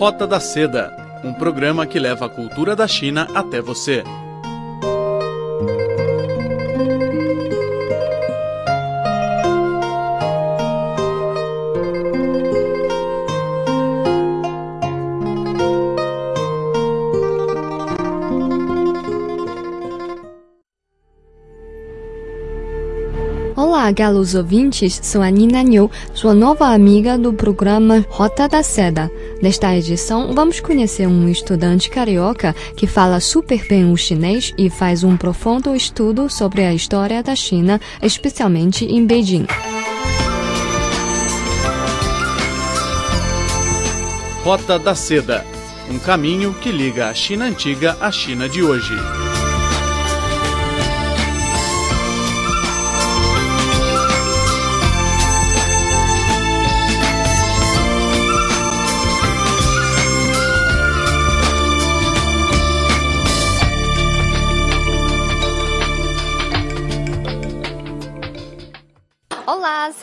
Rota da Seda, um programa que leva a cultura da China até você. Galos ouvintes, sou a Nina New, sua nova amiga do programa Rota da Seda. Nesta edição, vamos conhecer um estudante carioca que fala super bem o chinês e faz um profundo estudo sobre a história da China, especialmente em Beijing. Rota da Seda, um caminho que liga a China antiga à China de hoje.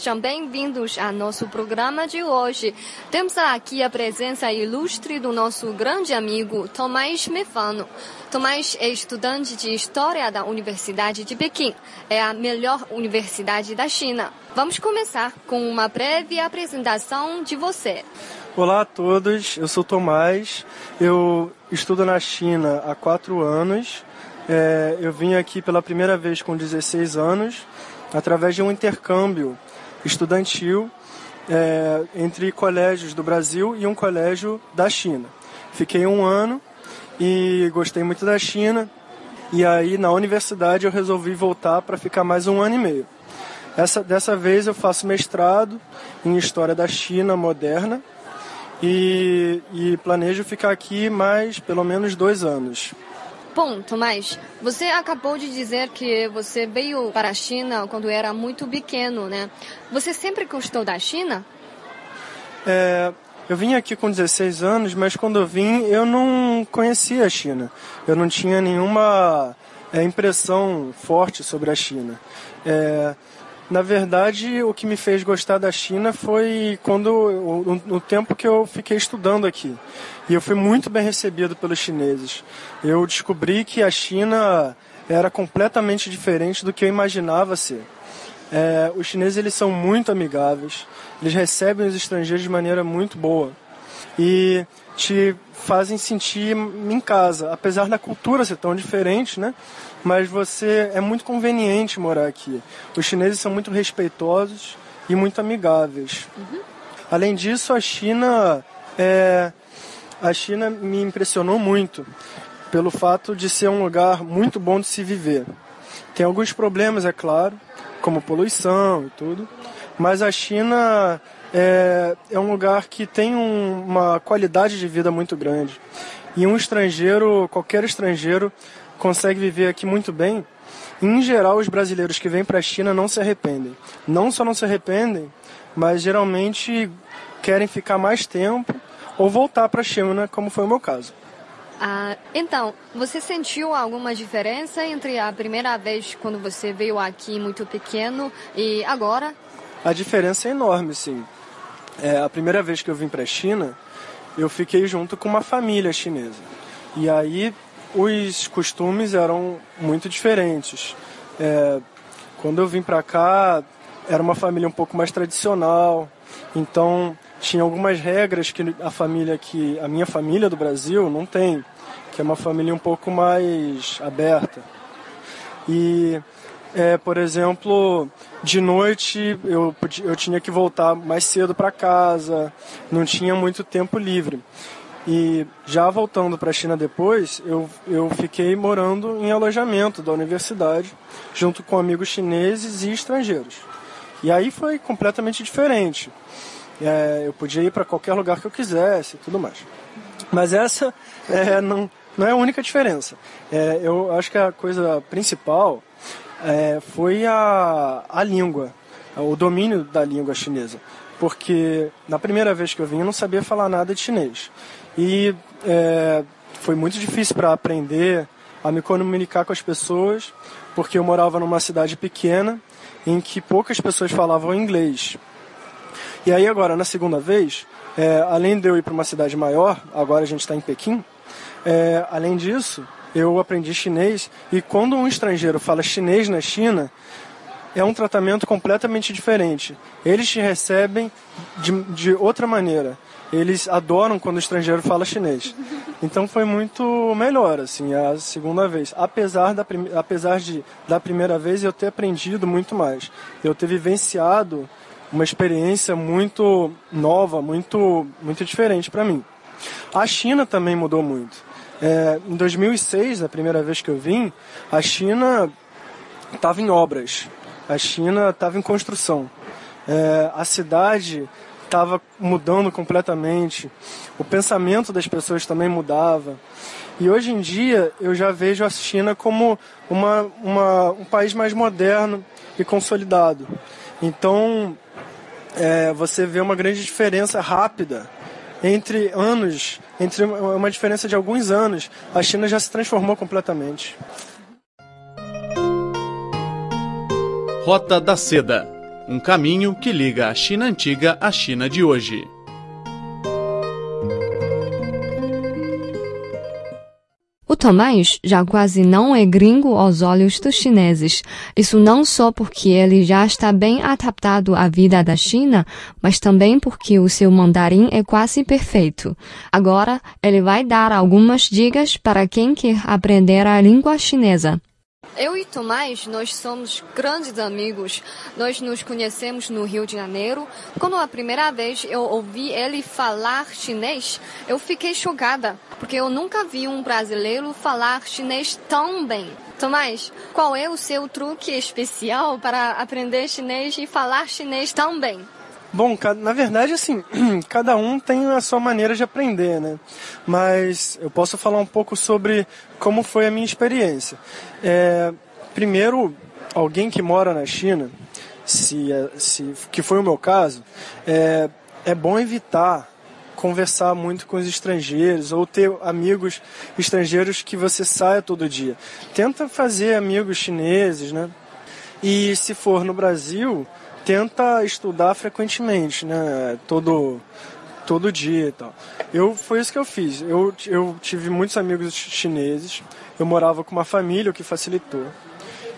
Sejam bem-vindos ao nosso programa de hoje. Temos aqui a presença ilustre do nosso grande amigo Tomás Mefano. Tomás é estudante de História da Universidade de Pequim. É a melhor universidade da China. Vamos começar com uma breve apresentação de você. Olá a todos, eu sou Tomás, eu estudo na China há quatro anos. É, eu vim aqui pela primeira vez com 16 anos através de um intercâmbio estudantil é, entre colégios do Brasil e um colégio da China. Fiquei um ano e gostei muito da China. E aí na universidade eu resolvi voltar para ficar mais um ano e meio. Essa, dessa vez eu faço mestrado em História da China Moderna e, e planejo ficar aqui mais pelo menos dois anos. Bom, Tomás, você acabou de dizer que você veio para a China quando era muito pequeno, né? Você sempre gostou da China? É, eu vim aqui com 16 anos, mas quando eu vim eu não conhecia a China. Eu não tinha nenhuma é, impressão forte sobre a China. É, na verdade, o que me fez gostar da China foi quando o, o, tempo que eu fiquei estudando aqui. E eu fui muito bem recebido pelos chineses. Eu descobri que a China era completamente diferente do que eu imaginava ser. É, os chineses eles são muito amigáveis, eles recebem os estrangeiros de maneira muito boa e te fazem sentir em casa, apesar da cultura ser tão diferente, né? mas você é muito conveniente morar aqui. Os chineses são muito respeitosos e muito amigáveis. Uhum. Além disso, a China é, a China me impressionou muito pelo fato de ser um lugar muito bom de se viver. Tem alguns problemas, é claro, como poluição e tudo, mas a China é, é um lugar que tem um, uma qualidade de vida muito grande. E um estrangeiro, qualquer estrangeiro, consegue viver aqui muito bem, em geral os brasileiros que vêm para a China não se arrependem. Não só não se arrependem, mas geralmente querem ficar mais tempo ou voltar para a China, como foi o meu caso. Ah, então, você sentiu alguma diferença entre a primeira vez quando você veio aqui muito pequeno e agora? A diferença é enorme, sim. É, a primeira vez que eu vim para a China, eu fiquei junto com uma família chinesa. E aí os costumes eram muito diferentes. É, quando eu vim para cá, era uma família um pouco mais tradicional, então tinha algumas regras que a família que a minha família do Brasil não tem, que é uma família um pouco mais aberta. E, é, por exemplo, de noite eu, eu tinha que voltar mais cedo para casa, não tinha muito tempo livre. E já voltando para a China depois, eu, eu fiquei morando em alojamento da universidade, junto com amigos chineses e estrangeiros. E aí foi completamente diferente. É, eu podia ir para qualquer lugar que eu quisesse e tudo mais. Mas essa é, não, não é a única diferença. É, eu acho que a coisa principal é, foi a, a língua, o domínio da língua chinesa. Porque na primeira vez que eu vim eu não sabia falar nada de chinês. E é, foi muito difícil para aprender a me comunicar com as pessoas, porque eu morava numa cidade pequena em que poucas pessoas falavam inglês. E aí agora, na segunda vez, é, além de eu ir para uma cidade maior, agora a gente está em Pequim, é, além disso, eu aprendi chinês e quando um estrangeiro fala chinês na China, é um tratamento completamente diferente. Eles te recebem de, de outra maneira. Eles adoram quando o estrangeiro fala chinês. Então foi muito melhor, assim, a segunda vez. Apesar, da, apesar de, da primeira vez, eu ter aprendido muito mais. Eu ter vivenciado uma experiência muito nova, muito, muito diferente para mim. A China também mudou muito. É, em 2006, a primeira vez que eu vim, a China estava em obras. A China estava em construção. É, a cidade estava mudando completamente. O pensamento das pessoas também mudava. E hoje em dia eu já vejo a China como uma, uma um país mais moderno e consolidado. Então é, você vê uma grande diferença rápida entre anos, entre uma diferença de alguns anos, a China já se transformou completamente. Rota da Seda um caminho que liga a China antiga à China de hoje. Tomás já quase não é gringo aos olhos dos chineses. Isso não só porque ele já está bem adaptado à vida da China, mas também porque o seu mandarim é quase perfeito. Agora, ele vai dar algumas dicas para quem quer aprender a língua chinesa. Eu e Tomás, nós somos grandes amigos. Nós nos conhecemos no Rio de Janeiro. Quando a primeira vez eu ouvi ele falar chinês, eu fiquei chocada, porque eu nunca vi um brasileiro falar chinês tão bem. Tomás, qual é o seu truque especial para aprender chinês e falar chinês tão bem? Bom, na verdade, assim, cada um tem a sua maneira de aprender, né? Mas eu posso falar um pouco sobre como foi a minha experiência. É, primeiro, alguém que mora na China, se, é, se que foi o meu caso, é, é bom evitar conversar muito com os estrangeiros ou ter amigos estrangeiros que você saia todo dia. Tenta fazer amigos chineses, né? E se for no Brasil, tenta estudar frequentemente, né? Todo, todo dia e tal. Eu, foi isso que eu fiz. Eu, eu tive muitos amigos chineses, eu morava com uma família, o que facilitou.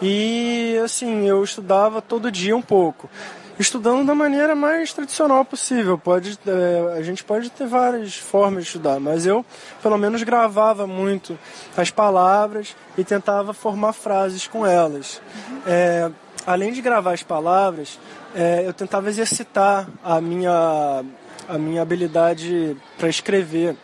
E, assim, eu estudava todo dia um pouco. Estudando da maneira mais tradicional possível. Pode, é, a gente pode ter várias formas de estudar, mas eu, pelo menos, gravava muito as palavras e tentava formar frases com elas. É, além de gravar as palavras, é, eu tentava exercitar a minha, a minha habilidade para escrever.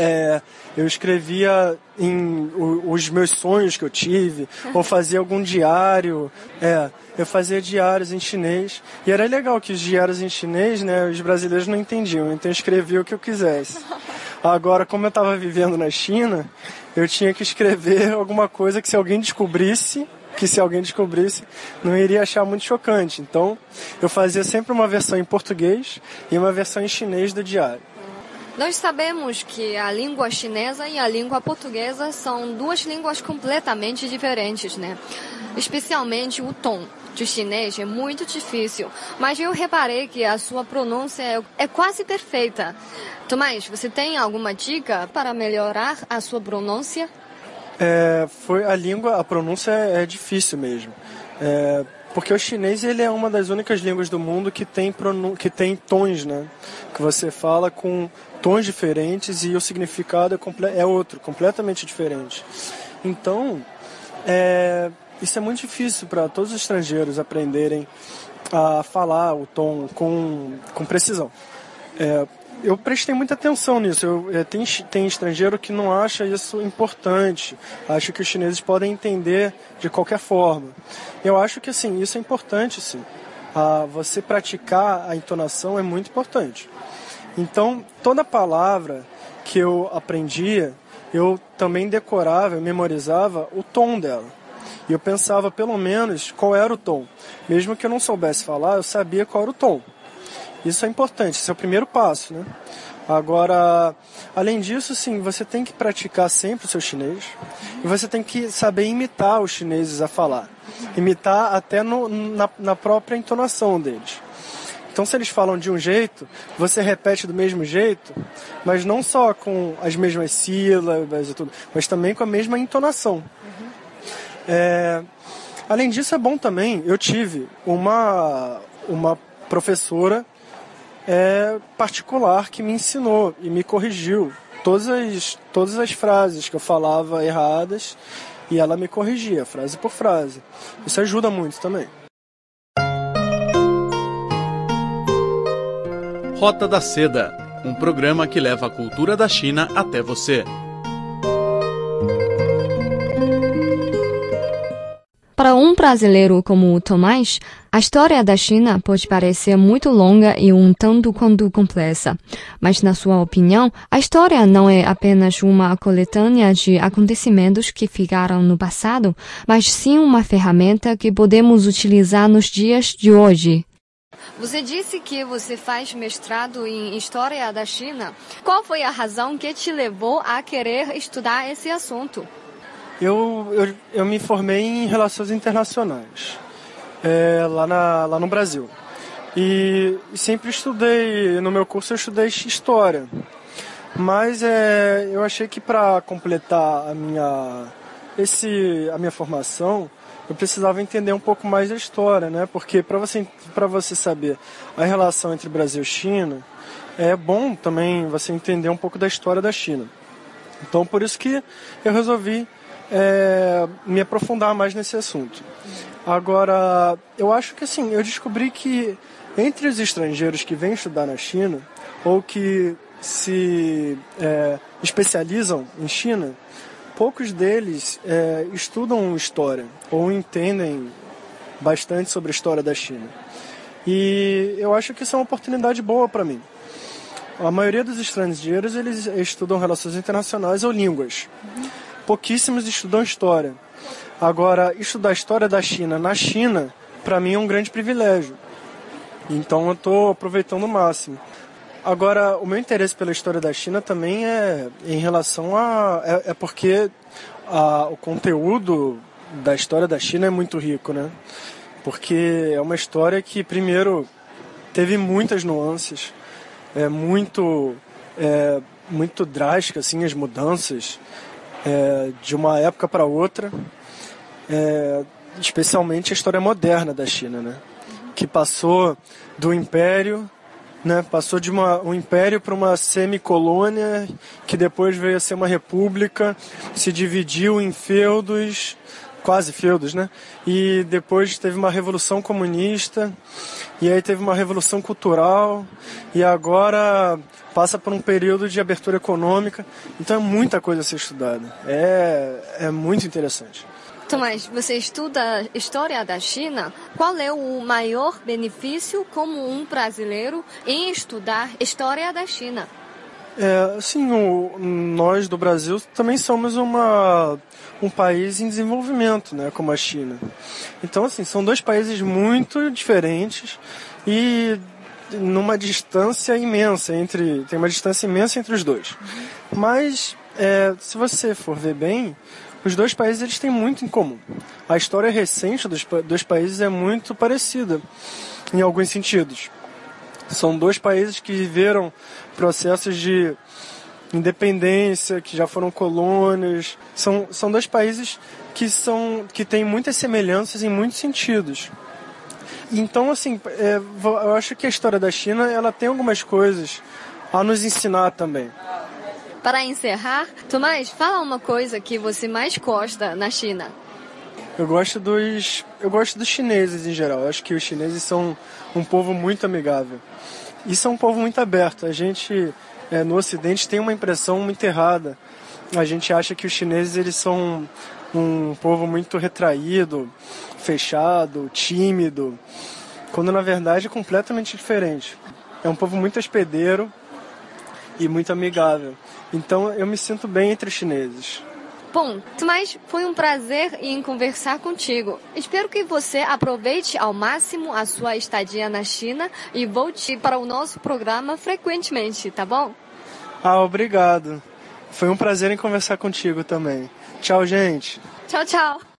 É, eu escrevia em os meus sonhos que eu tive, ou fazia algum diário. É, eu fazia diários em chinês. E era legal que os diários em chinês, né, os brasileiros não entendiam, então eu escrevia o que eu quisesse. Agora, como eu estava vivendo na China, eu tinha que escrever alguma coisa que se alguém descobrisse, que se alguém descobrisse, não iria achar muito chocante. Então, eu fazia sempre uma versão em português e uma versão em chinês do diário. Nós sabemos que a língua chinesa e a língua portuguesa são duas línguas completamente diferentes, né? Especialmente o tom de chinês é muito difícil, mas eu reparei que a sua pronúncia é, é quase perfeita. Tomás, você tem alguma dica para melhorar a sua pronúncia? É, foi a língua, a pronúncia é, é difícil mesmo. É, porque o chinês ele é uma das únicas línguas do mundo que tem, que tem tons, né? Que você fala com tons diferentes e o significado é, é outro, completamente diferente. Então, é, isso é muito difícil para todos os estrangeiros aprenderem a falar o tom com, com precisão. É, eu prestei muita atenção nisso. Eu, é, tem, tem estrangeiro que não acha isso importante, acha que os chineses podem entender de qualquer forma. Eu acho que assim, isso é importante sim. Ah, você praticar a entonação é muito importante. Então, toda palavra que eu aprendia, eu também decorava, eu memorizava o tom dela. E eu pensava pelo menos qual era o tom. Mesmo que eu não soubesse falar, eu sabia qual era o tom. Isso é importante, esse é o primeiro passo, né? Agora, além disso, sim, você tem que praticar sempre o seu chinês e você tem que saber imitar os chineses a falar. Imitar até no, na, na própria entonação deles. Então, se eles falam de um jeito, você repete do mesmo jeito, mas não só com as mesmas sílabas e tudo, mas também com a mesma entonação. É, além disso, é bom também, eu tive uma, uma professora é, particular que me ensinou e me corrigiu todas as, todas as frases que eu falava erradas e ela me corrigia, frase por frase. Isso ajuda muito também. Rota da Seda um programa que leva a cultura da China até você. Para um brasileiro como o Tomás, a história da China pode parecer muito longa e um tanto quanto complexa. Mas, na sua opinião, a história não é apenas uma coletânea de acontecimentos que ficaram no passado, mas sim uma ferramenta que podemos utilizar nos dias de hoje. Você disse que você faz mestrado em História da China. Qual foi a razão que te levou a querer estudar esse assunto? Eu, eu, eu me formei em Relações Internacionais, é, lá, na, lá no Brasil. E, sempre estudei, no meu curso eu estudei História. Mas é, eu achei que para completar a minha, esse, a minha formação, eu precisava entender um pouco mais da história, né? Porque para você, você saber a relação entre Brasil e China, é bom também você entender um pouco da história da China. Então, por isso que eu resolvi é, me aprofundar mais nesse assunto. Agora, eu acho que assim, eu descobri que entre os estrangeiros que vêm estudar na China ou que se é, especializam em China, poucos deles é, estudam história ou entendem bastante sobre a história da China. E eu acho que isso é uma oportunidade boa para mim. A maioria dos estrangeiros eles estudam relações internacionais ou línguas. Uhum pouquíssimos estudam história. Agora, estudar história da China na China, para mim é um grande privilégio. Então eu estou aproveitando o máximo. Agora, o meu interesse pela história da China também é em relação a. É, é porque a, o conteúdo da história da China é muito rico, né? Porque é uma história que, primeiro, teve muitas nuances, é muito, é, muito drástica, assim, as mudanças é, de uma época para outra, é, especialmente a história moderna da China, né? que passou do império, né? passou de uma, um império para uma semicolônia, que depois veio a ser uma república, se dividiu em feudos, quase feudos, né? E depois teve uma revolução comunista, e aí teve uma revolução cultural, e agora passa por um período de abertura econômica. Então é muita coisa a ser estudada. É, é muito interessante. Tomás, você estuda história da China. Qual é o maior benefício como um brasileiro em estudar história da China? É, sim, o, nós do Brasil também somos uma, um país em desenvolvimento, né, como a China. Então, assim, são dois países muito diferentes e numa distância imensa entre tem uma distância imensa entre os dois. Mas é, se você for ver bem, os dois países eles têm muito em comum. A história recente dos dois países é muito parecida em alguns sentidos. São dois países que viveram processos de independência, que já foram colônias. São, são dois países que, são, que têm muitas semelhanças em muitos sentidos. Então, assim, é, eu acho que a história da China ela tem algumas coisas a nos ensinar também. Para encerrar, Tomás, fala uma coisa que você mais gosta na China. Eu gosto dos, eu gosto dos chineses em geral. Eu acho que os chineses são um povo muito amigável e são um povo muito aberto. A gente é, no Ocidente tem uma impressão muito errada. A gente acha que os chineses eles são um povo muito retraído, fechado, tímido, quando na verdade é completamente diferente. É um povo muito hospedeiro e muito amigável. Então eu me sinto bem entre os chineses. Bom, mas foi um prazer em conversar contigo. Espero que você aproveite ao máximo a sua estadia na China e volte para o nosso programa frequentemente, tá bom? Ah, obrigado. Foi um prazer em conversar contigo também. Tchau, gente. Tchau, tchau.